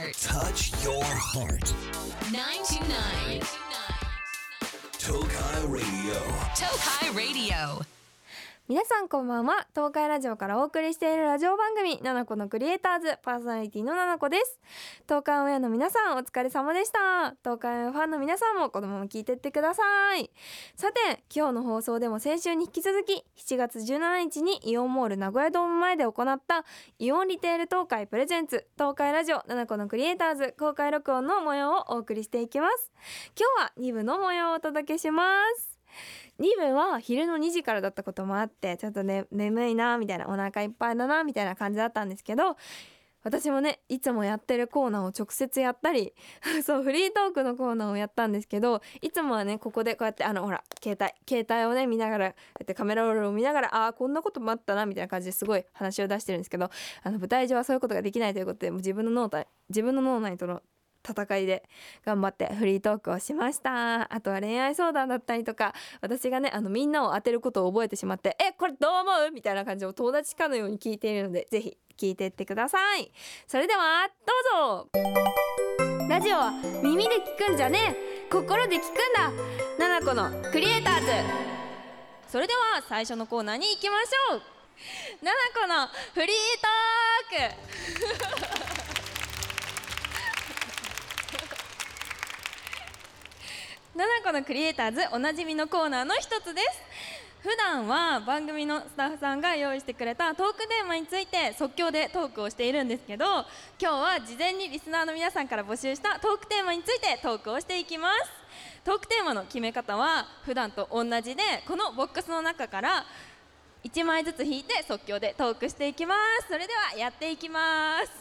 heart. Touch your heart. 929. Tokai Radio. Tokai Radio. 皆さんこんばんは。東海ラジオからお送りしているラジオ番組「ナナコのクリエイターズ」パーソナリティのナナコです。東海オンエアの皆さんお疲れ様でした。東海オンエアファンの皆さんもこのまま聞いてってください。さて今日の放送でも先週に引き続き7月17日にイオンモール名古屋ドーム前で行ったイオンリテール東海プレゼンツ東海ラジオナナコのクリエイターズ公開録音の模様をお送りしていきます。今日は2部の模様をお届けします。2部は昼の2時からだったこともあってちょっとね眠いなみたいなお腹いっぱいだなみたいな感じだったんですけど私もねいつもやってるコーナーを直接やったり そうフリートークのコーナーをやったんですけどいつもはねここでこうやってあのほら携帯携帯をね見ながらこうやってカメラロールを見ながらああこんなこともあったなみたいな感じですごい話を出してるんですけどあの舞台上はそういうことができないということでもう自分の脳内自分の脳内との戦いで頑張ってフリートークをしました。あとは恋愛相談だったりとか私がねあのみんなを当てることを覚えてしまって「えこれどう思う?」みたいな感じを友達かのように聞いているのでぜひ聞いていってください。それではどうぞ！ラジオは耳で聞くんじゃねえ。心で聞くんだ。ナナコのクリエイターズ。それでは最初のコーナーに行きましょう。ナナコのフリートーク。ナナコのクリエイターズおなじみのコーナーの一つです。普段は番組のスタッフさんが用意してくれたトークテーマについて即興でトークをしているんですけど今日は事前にリスナーの皆さんから募集したトークテーマについてトークをしていきますトークテーマの決め方は普段と同じでこのボックスの中から1枚ずつ引いて即興でトークしていきます。それではやっていきます。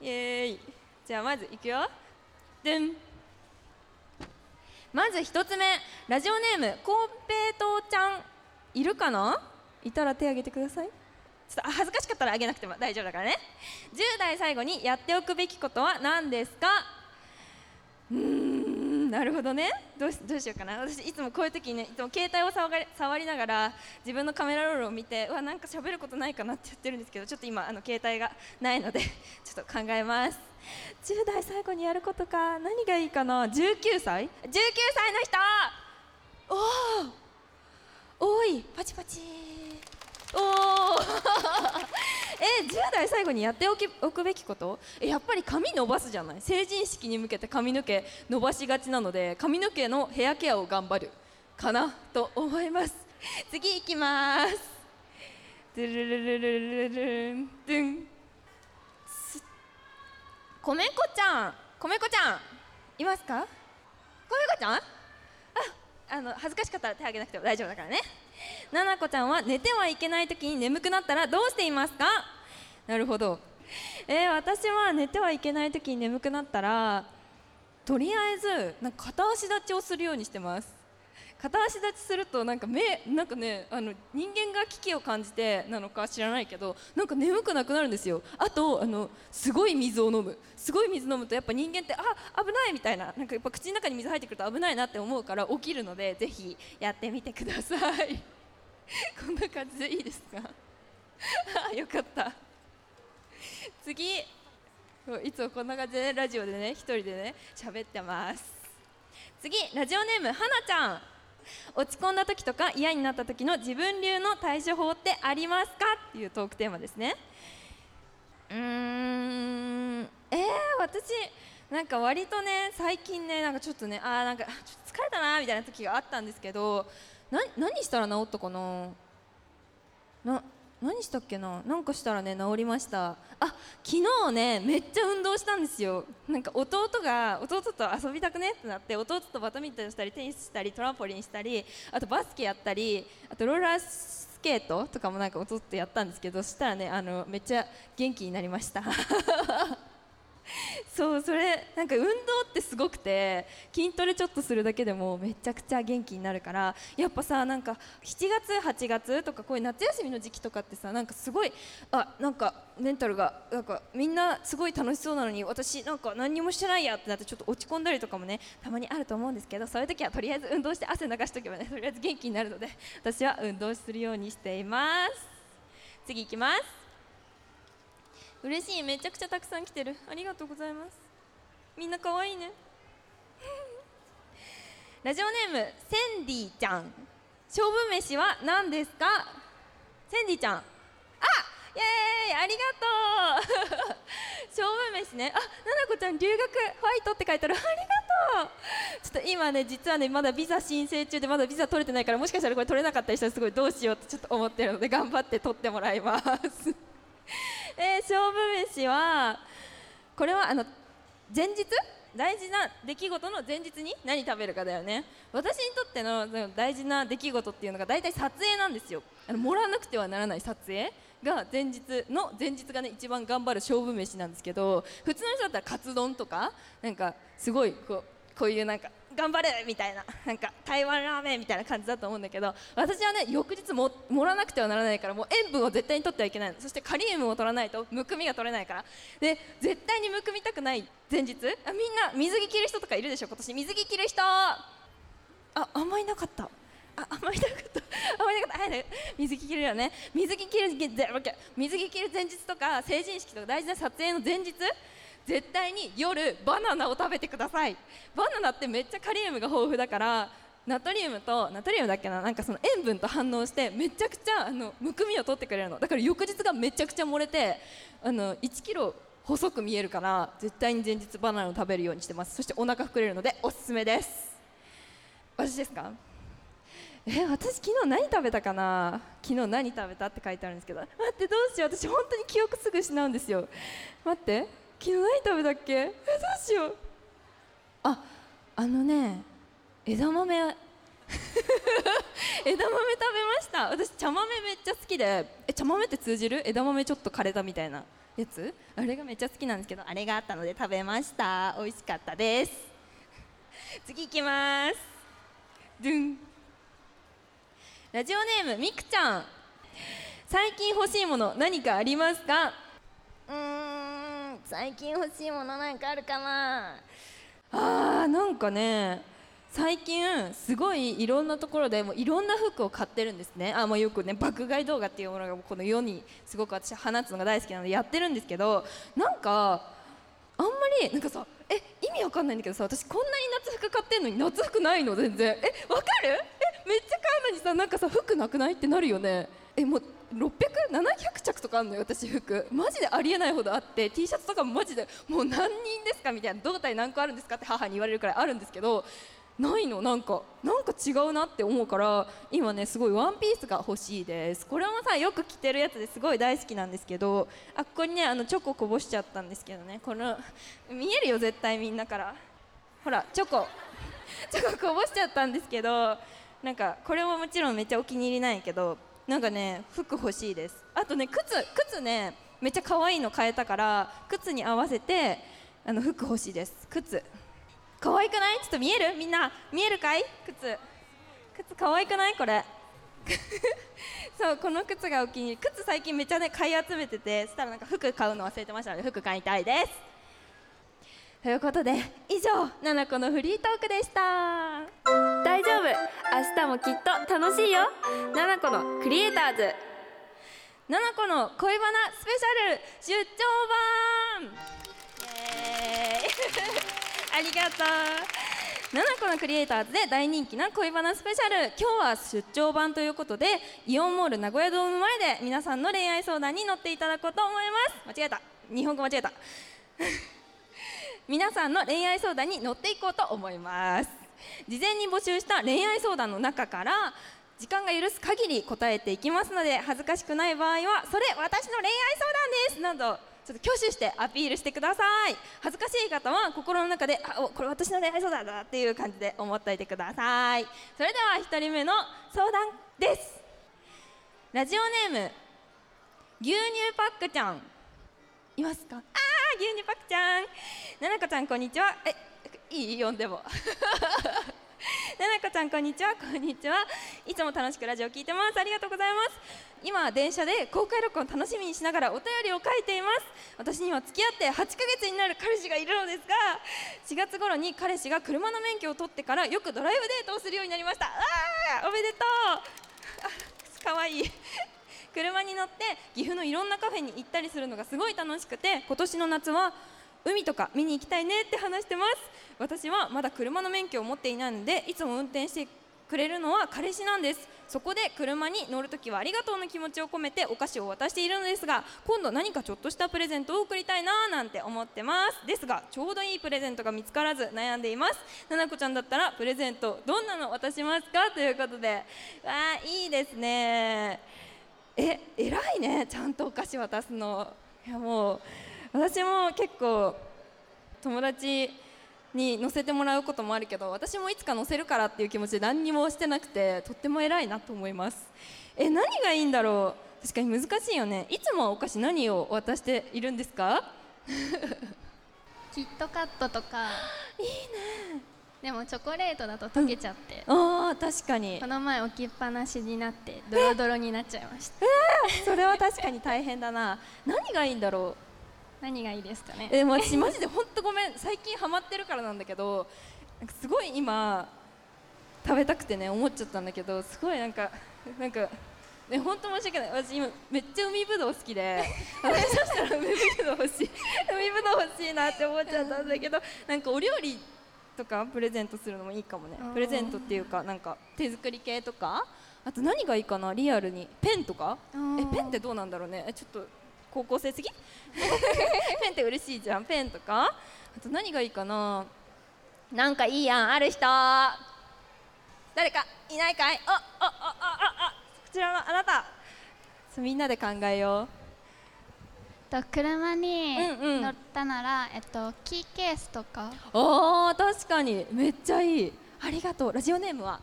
イエーイ。じゃあまずいくよ。でん。まず一つ目ラジオネームコンペイトーちゃん。いるかな？いたら手挙げてください。ちょっとあ恥ずかしかったらあげなくても大丈夫だからね。10代最後にやっておくべきことは何ですか？う なるほどね。どうしどうしようかな。私いつもこういう時にねいつも携帯を触り触りながら自分のカメラロールを見てうわなんか喋ることないかなってやってるんですけどちょっと今あの携帯がないので ちょっと考えます。10代最後にやることか。何がいいかな。19歳19歳の人！おお多いパチパチ。おおえ10代最後にやっておきおくべきこと？やっぱり髪伸ばすじゃない？成人式に向けて髪の毛伸ばしがちなので髪の毛のヘアケアを頑張る。かな？と思います。次いきます。ドゥルルルルルルン。ドゥン。こめこちゃん。こめこちゃん。いますか？こめこちゃん？ああの恥ずかしかったら手挙げなくても大丈夫だからね。ななこちゃんは寝てはいけない時に眠くなったらどうしていますか？なるほど。えー、私は寝てはいけない時に眠くなったらとりあえずなんか片足立ちをするようにしてます。片足立ちするとなんか目なんかねあの人間が危機を感じてなのか知らないけどなんか眠くなくなるんですよ。あとあのすごい水を飲む。すごい水飲むとやっぱ人間ってあ危ないみたいな。なんかやっぱ口の中に水入ってくると危ないなって思うから起きるのでぜひやってみてください。こんな感じでいいですか？あよかった。次。いつもこんな感じでラジオでね一人でね喋ってます。次ラジオネームはなちゃん。落ち込んだ時とか嫌になった時の自分流の対処法ってありますか？っていうトークテーマですね。うーん。えー、私なんか割とね最近ねなんかちょっとねあーなんかちょっと疲れたなみたいな時があったんですけどな何したら治ったかな？な何したっけな？なんかしたらね治りました。あ昨日ねめっちゃ運動したんですよ。なんか弟が弟と遊びたくね？ってなって弟とバドミントンしたりテニスしたりトランポリンしたりあとバスケやったりあとローラースケートとかもなんか弟とやったんですけどそしたらねあのめっちゃ元気になりました。そうそれなんか運動ってすごくて筋トレちょっとするだけでもめちゃくちゃ元気になるからやっぱさなんか7月8月とかこういう夏休みの時期とかってさなんかすごいあなんかメンタルがなんかみんなすごい楽しそうなのに私なんか何にもしてないやってなってちょっと落ち込んだりとかもねたまにあると思うんですけどそういう時はとりあえず運動して汗流しとけばねとりあえず元気になるので私は運動するようにしています。次いきます。嬉しい。めちゃくちゃたくさん来てる。ありがとうございます。みんな可愛いね。ラジオネームセンディちゃん。勝負飯は何ですか？センディちゃん。あイエーイ。ありがとう。勝負飯ね。あななこちゃん留学ファイトって書いてある。ありがとう。ちょっと今ね実はねまだビザ申請中でまだビザ取れてないからもしかしたらこれ取れなかったりしたらすごいどうしようってちょっと思ってるので頑張って取ってもらいます。えー、勝負飯はこれはあの前日大事な出来事の前日に何食べるかだよね。私にとっての大事な出来事っていうのが大体撮影なんですよ。あの盛らなくてはならない撮影が前日の前日がね一番頑張る勝負飯なんですけど普通の人だったらカツ丼とかなんかすごいこうこういうなんか頑張れみたいななんか台湾ラーメンみたいな感じだと思うんだけど私はね翌日も盛らなくてはならないからもう塩分を絶対に取ってはいけないそしてカリウムを取らないとむくみが取れないからで絶対にむくみたくない前日？あみんな水着着る人とかいるでしょ今年水着着る人ああんまりなかったあ、あんまりなかった。あんまりなかった。はい、水着着るよね。水着着る、水着着る前日とか、成人式とか大事な撮影の前日？絶対に夜バナナを食べてください。バナナってめっちゃカリウムが豊富だからナトリウムとナトリウムだっけななんかその塩分と反応してめちゃくちゃあのむくみを取ってくれるの。だから翌日がめちゃくちゃ漏れてあの1キロ細く見えるから絶対に前日バナナを食べるようにしてます。そしてお腹膨れるのでおすすめです。私ですか？え私昨日何食べたかな？昨日何食べたって書いてあるんですけど。待ってどうしよう。私本当に記憶すぐ失うんですよ。待って。昨日何食べたっけ？えどうしよう。ああのね枝豆。枝豆食べました。私茶豆めっちゃ好きで。え茶豆って通じる？枝豆ちょっと枯れたみたいなやつ？あれがめっちゃ好きなんですけどあれがあったので食べました。美味しかったです。次行きます。ドゥン。ラジオネームみくちゃん。最近欲しいもの何かありますか？うー最近欲しいものなんかあるかな？あーなんかね最近すごいいろんなところでもいろんな服を買ってるんですね。あもうよくね爆買い動画っていうものがこの世にすごく私放つのが大好きなのでやってるんですけどなんかあんまりなんかさえ意味わかんないんだけどさ私こんなに夏服買ってんのに夏服ないの？全然。えわかる？えめっちゃ買うのにさなんかさ服なくない？ってなるよね。えもう600700着とかあるのよ私服。マジでありえないほどあって T シャツとかもマジでもう何人ですかみたいな胴体何個あるんですかって母に言われるくらいあるんですけどないの。なんかなんか違うなって思うから今ねすごいワンピースが欲しいです。これもさよく着てるやつですごい大好きなんですけどあここにねあのチョコこぼしちゃったんですけどね。この見えるよ絶対みんなから。ほらチョコ。チョコこぼしちゃったんですけどなんかこれももちろんめっちゃお気に入りなんやけどなんかね服欲しいです。あとね靴靴ねめっちゃ可愛いの買えたから靴に合わせてあの服欲しいです。靴。可愛くない？ちょっと見える？みんな。見えるかい？靴。靴可愛くない？これ。そうこの靴がお気に入り。靴最近めっちゃね買い集めててそしたらなんか服買うの忘れてましたので服買いたいです。ということで以上「ななこのフリートーク」でした。大丈夫？明日もきっと楽しいよ。ななこのクリエイターズ。ななこの恋バナスペシャル。出張版。ありがとう。ななこのクリエイターズで大人気な恋バナスペシャル。今日は出張版ということでイオンモール名古屋ドーム前で皆さんの恋愛相談に乗っていただこうと思います。間違えた。日本語間違えた。皆さんの恋愛相談に乗っていこうと思います。事前に募集した恋愛相談の中から時間が許す限り答えていきますので恥ずかしくない場合はそれ私の恋愛相談ですなどちょっと挙手してアピールしてください。恥ずかしい方は心の中であおこれ私の恋愛相談だっていう感じで思っておいてください。それでは1人目の相談です。ラジオネーム牛乳パックちゃん。いますか？あー牛乳パックちゃん。ななこちゃんこんにちは。えいい読んでも。ななこちゃんこんにちは。こんにちは。いつも楽しくラジオ聞いてます。ありがとうございます。今電車で公開録音楽しみにしながらお便りを書いています。私には付き合って8ヶ月になる彼氏がいるのですが4月頃に彼氏が車の免許を取ってからよくドライブデートをするようになりました。あーおめでとう。かわいい。車に乗って岐阜のいろんなカフェに行ったりするのがすごい楽しくて今年の夏は海とか見に行きたいねって話してます。私はまだ車の免許を持っていないのでいつも運転してくれるのは彼氏なんです。そこで車に乗るときはありがとうの気持ちを込めてお菓子を渡しているのですが今度何かちょっとしたプレゼントを贈りたいなーなんて思ってます。ですがちょうどいいプレゼントが見つからず悩んでいます。ななこちゃんだったらプレゼントどんなの渡しますか？ということで。わあいいですね。え偉いね。ちゃんとお菓子渡すの。いやもう私も結構友達に乗せてもらうこともあるけど私もいつか乗せるからっていう気持ちで何にもしてなくてとっても偉いなと思います。え何がいいんだろう？確かに難しいよね。いつもお菓子何を渡しているんですか？キットカットとか。いいね。でもチョコレートだと溶けちゃって、あー確かに。この前置きっぱなしになってドロドロになっちゃいました。それは確かに大変だな。何がいいんだろう？何がいいですかね？えもう私マジで本当ごめん。最近ハマってるからなんだけどすごい今食べたくてね思っちゃったんだけどすごいなんかなんかね本当申し訳ない。私今めっちゃ海ぶどう好きで私そしたら海ぶどう欲しい。海ぶどう欲しいなって思っちゃったんだけどなんかお料理とかプレゼントするのもいいかもね。プレゼントっていうかなんか手作り系とかあと何がいいかな？リアルに。ペンとか？えペンってどうなんだろうね。えちょっと高校生すぎ？ペンって嬉しいじゃんペンとか？あと何がいいかな？なんかいいやんある人。誰か？いないかい？ああああああこちらのあなた。そうみんなで考えよと車にうんうん。乗ったなら、えっと、キーケースとか。うあー確かに。めっちゃいい。ありがとう。ラジオネームは？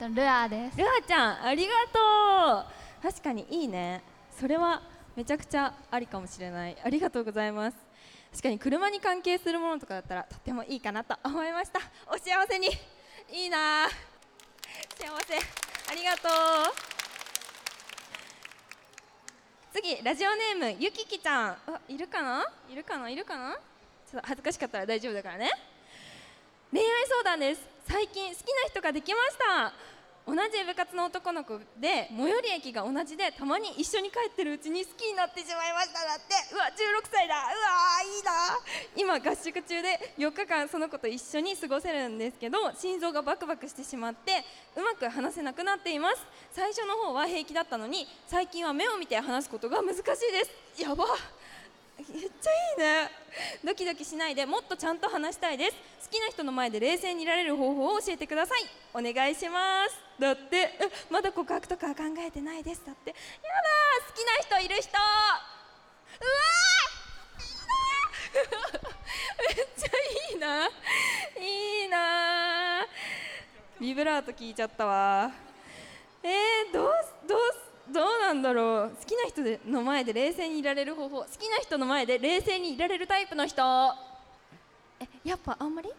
えっとルアーです。ルアちゃんありがとう。確かにいいね。それはめちゃくちゃありかもしれない。ありがとうございます。確かに車に関係するものとかだったらとってもいいかなと思いました。お幸せに。いいな。幸せ。ありがとう。次ラジオネームゆききちゃん。あいるかな？いるかな？いるかな？ちょっと恥ずかしかったら大丈夫だからね。恋愛相談です。最近好きな人ができました。同じ部活の男の子で最寄り駅が同じでたまに一緒に帰ってるうちに好きになってしまいましただって。うわ16歳だ。うわーいいな。今合宿中で4日間その子と一緒に過ごせるんですけど心臓がバクバクしてしまってうまく話せなくなっています。最初の方は平気だったのに最近は目を見て話すことが難しいです。やば。めっちゃいいね。ドキドキしないでもっとちゃんと話したいです。好きな人の前で冷静にいられる方法を教えてください。お願いします。だってまだ告白とか考えてないです。だって。やだ好きな人いる人。うわー。めっちゃいいないいなビブラート聞いちゃったわえー、どうすどうすどうなんだろう。好きな人での前で冷静にいられる方法。好きな人の前で冷静にいられるタイプの人。えやっぱあんまり？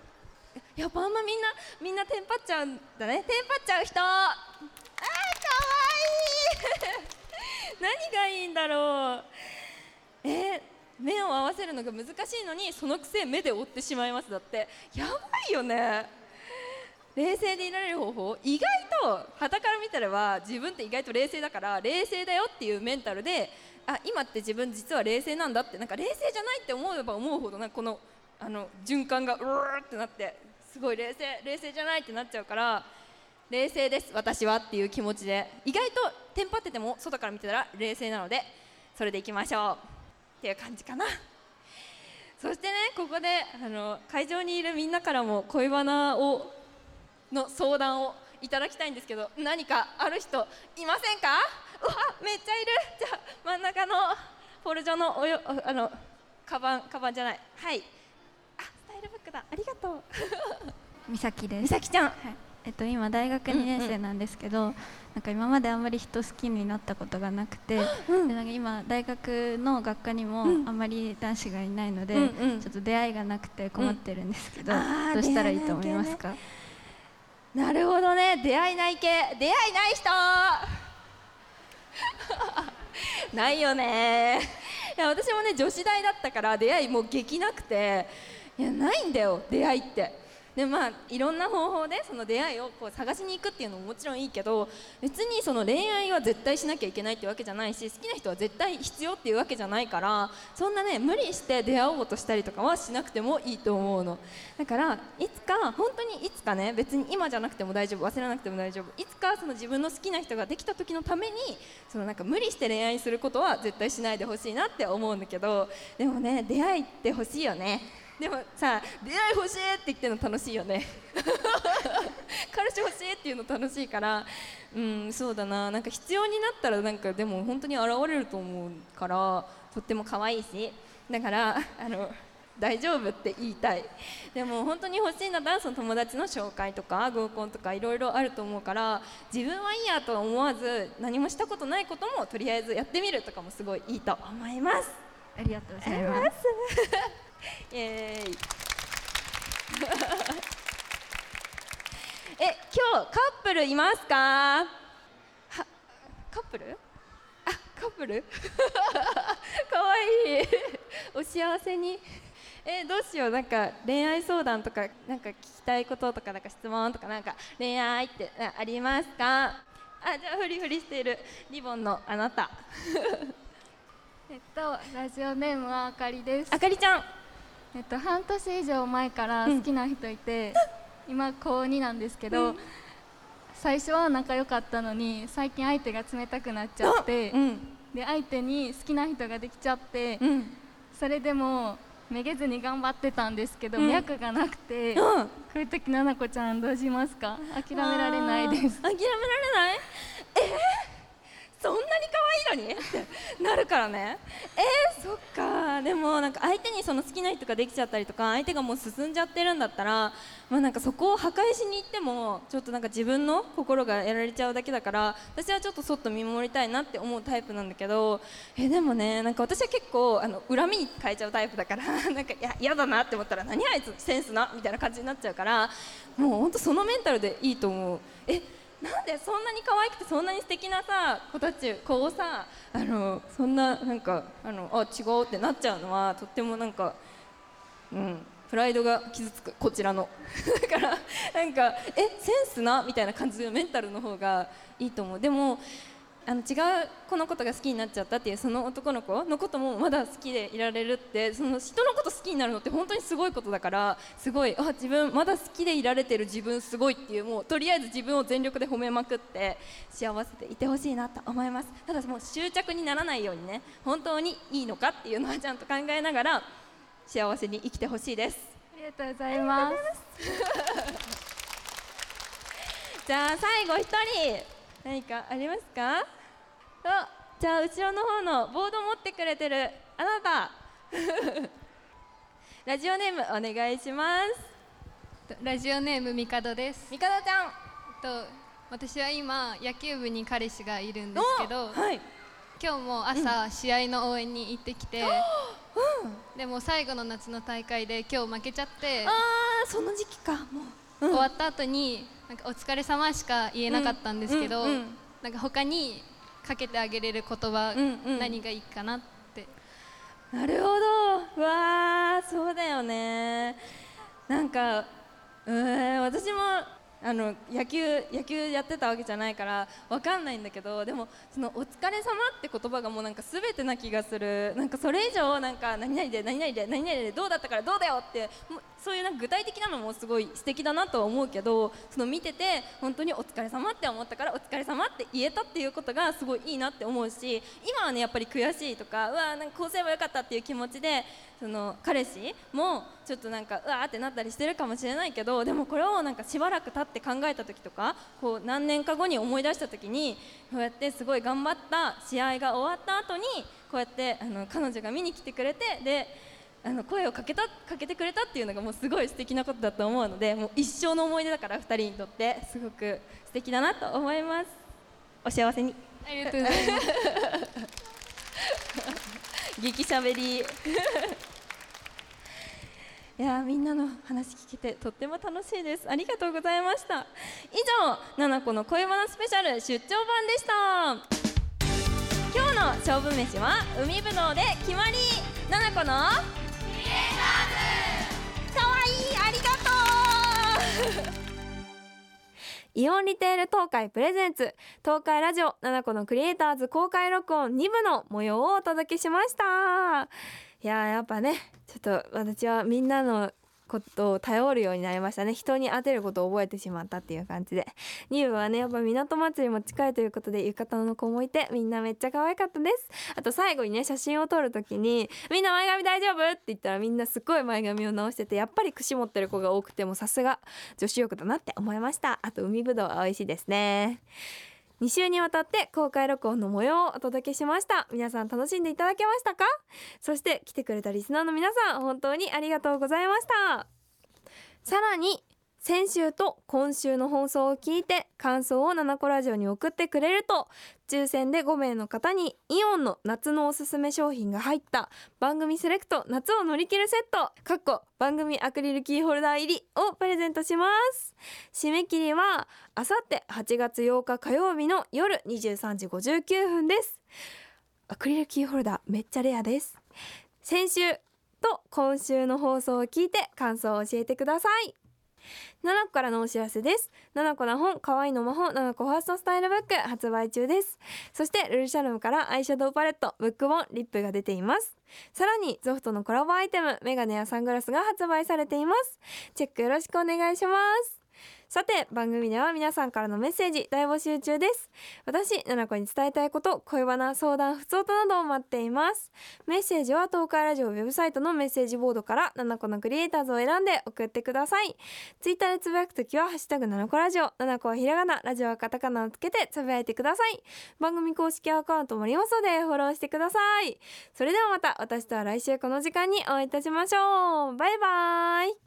やっぱあんまみんなみんなテンパっちゃうんだね。テンパっちゃう人。あーかわいい。何がいいんだろう。えー目を合わせるのが難しいのにそのくせ目で追ってしまいます。だって。やばいよね。冷静でいられる方法意外と傍から見たらば自分って意外と冷静だから冷静だよっていうメンタルであ今って自分実は冷静なんだってなんか冷静じゃないって思えば思うほどなこのあの循環がうーってなってすごい冷静冷静じゃないってなっちゃうから冷静です私はっていう気持ちで意外とテンパってても外から見てたら冷静なのでそれでいきましょうっていう感じかな。そしてねここであの会場にいるみんなからも恋バナをの相談をいただきたいんですけど何かある人いませんか？うわめっちゃいる。じゃあ真ん中のフォルジョのおよおあのカバンカバンじゃない。はい。あスタイルブックだ。ありがとう。美咲です。美咲ちゃん。はい。えっと、今大学2年生なんですけど、なんか今まであんまり人好きになったことがなくて、うん。でなんか今大学の学科にもうん。あんまり男子がいないので、うんうん。ちょっと出会いがなくて困ってるんですけど、うん。どうしたらいいと思いますか、なるほどね。出会いない系。出会いない人。ないよね。いや私もね女子大だったから出会いもう激なくて。いやないんだよ。出会いって。でまあいろんな方法でその出会いをこう探しに行くっていうのももちろんいいけど別にその恋愛は絶対しなきゃいけないってわけじゃないし好きな人は絶対必要っていうわけじゃないからそんなね無理して出会おうとしたりとかはしなくてもいいと思うの。だからいつか本当にいつかね別に今じゃなくても大丈夫忘れなくても大丈夫いつかその自分の好きな人ができた時のためにそのなんか無理して恋愛することは絶対しないでほしいなって思うんだけどでもね出会いって欲しいよね。でもさ出会い欲しいって言ってるの楽しいよね。彼氏欲しいっていうの楽しいからうんそうだな。なんか必要になったらなんかでも本当に現れると思うからとっても可愛いし。だからあの大丈夫って言いたい。でも本当に欲しいんだったらその友達の紹介とか合コンとかいろいろあると思うから自分はいいやとは思わず何もしたことないこともとりあえずやってみるとかもすごいいいと思います。ありがとうございます イエーイ。え今日カップルいますか？はカップル？あカップル？かわいい。お幸せに。えどうしよう。なんか恋愛相談とかなんか聞きたいこととかなんか質問とかなんか恋愛ってあありますか？あじゃあフリフリしている。リボンのあなた。えっとラジオネームはあかりです。あかりちゃんえっと半年以上前から好きな人いて、今高2なんですけど、最初は仲良かったのに最近相手が冷たくなっちゃって、うん。で相手に好きな人ができちゃって、うん。それでもめげずに頑張ってたんですけど、うん。脈がなくて、うん。こういう時ななこちゃんどうしますか？諦められないです。諦められない？えー、そんなに可愛いのに？ってなるからね。えー、そっか。でもなんか相手にその好きな人ができちゃったりとか相手がもう進んじゃってるんだったらまあなんかそこを破壊しに行ってもちょっとなんか自分の心がやられちゃうだけだから私はちょっとそっと見守りたいなって思うタイプなんだけどえでもねなんか私は結構あの恨みに変えちゃうタイプだから なんか嫌だなって思ったら何あいつセンスな？みたいな感じになっちゃうからもう本当そのメンタルでいいと思う。えなんでそんなに可愛くてそんなに素敵なさ子たち子をさあのそんななんかあのあ違うってなっちゃうのはとってもなんかうんプライドが傷つくこちらの。だからなんかえセンスな？みたいな感じのメンタルの方がいいと思う。でもあの違う子のことが好きになっちゃったっていうその男の子のこともまだ好きでいられるってその人のこと好きになるのって本当にすごいことだからすごいあ自分まだ好きでいられてる自分すごいっていうもうとりあえず自分を全力で褒めまくって幸せでいてほしいなと思います。ただもう執着にならないようにね本当にいいのかっていうのはちゃんと考えながら幸せに生きてほしいです。ありがとうございます。じゃあ最後一人何かありますか？あじゃあ後ろの方のボード持ってくれてる。あなた。ラジオネームお願いします。ラジオネームみかどです。みかどちゃん。と私は今野球部に彼氏がいるんですけど、はい。今日も朝、試合の応援に行ってきて、でも最後の夏の大会で今日負けちゃって、あーその時期か。もう、うん。終わった後になんかお疲れ様しか言えなかったんですけど、うんうんうん。なんか他にかけてあげれる言葉、うんうん。何がいいかなって。なるほど。わーそうだよね。なんかうーん私もあの野球野球やってたわけじゃないからわかんないんだけどでもそのお疲れ様って言葉がもうなんか全てな気がする。なんかそれ以上なんか何々で何々で何々でどうだったからどうだよってそういうなんか具体的なのもすごい素敵だなとは思うけどその見てて本当にお疲れ様って思ったからお疲れ様って言えたっていうことがすごいいいなって思うし今はねやっぱり悔しいとかうわなんかこうすればよかったっていう気持ちでその彼氏もちょっとなんかうわーってなったりしてるかもしれないけどでもこれをなんかしばらく経って考えた時とかこう何年か後に思い出した時にこうやってすごい頑張った試合が終わった後にこうやってあの彼女が見に来てくれてであの声をかけたかけてくれたっていうのがもうすごい素敵なことだと思うのでもう一生の思い出だから2人にとってすごく素敵だなと思います。お幸せに。ありがとうございます。激しゃべりいやみんなの話聞けてとっても楽しいですありがとうございました。以上ななこの恋バナスペシャル出張版でした。今日の勝負飯は海ぶどうで決まり。ななこのイオンリテール東海プレゼンツ。東海ラジオ7個のクリエイターズ公開録音2部の模様をお届けしました。いややっぱねちょっと私はみんなのことを頼るようになりましたね。人に当てることを覚えてしまったっていう感じで。2部はねやっぱ港祭りも近いということで浴衣の子もいてみんなめっちゃ可愛かったです。あと最後にね写真を撮る時に「みんな前髪大丈夫?」って言ったらみんなすっごい前髪を直しててやっぱり串持ってる子が多くてもさすが女子力だなって思いました。あと海ぶどうは美味しいですね。2週にわたって公開録音の模様をお届けしました。皆さん楽しんでいただけましたか？そして来てくれたリスナーの皆さん本当にありがとうございました。さらに先週と今週の放送を聞いて感想を7個ラジオに送ってくれると抽選で5名の方にイオンの夏のおすすめ商品が入った番組セレクト夏を乗り切るセットかっこ番組アクリルキーホルダー入りをプレゼントします。締め切りはあさって8月8日火曜日の夜23時59分です。アクリルキーホルダーめっちゃレアです。先週と今週の放送を聞いて感想を教えてください。七子からのお知らせです。ななこな本可愛いの魔法ななこファーストスタイルブック発売中です。そしてルルシャルムからアイシャドウパレットブック本リップが出ています。さらに Zoffとのコラボアイテムメガネやサングラスが発売されています。チェックよろしくお願いします。さて番組では皆さんからのメッセージ大募集中です。私七子に伝えたいこと恋バナ相談不通となどを待っています。メッセージは東海ラジオウェブサイトのメッセージボードから七子のクリエイターズを選んで送ってください。ツイッターでつぶやくときはハッシュタグ七子ラジオ七子はひらがなラジオはカタカナをつけてつぶやいてください。番組公式アカウントもありますのでフォローしてください。それではまた私とは来週この時間にお会いいたしましょう。バイバイ。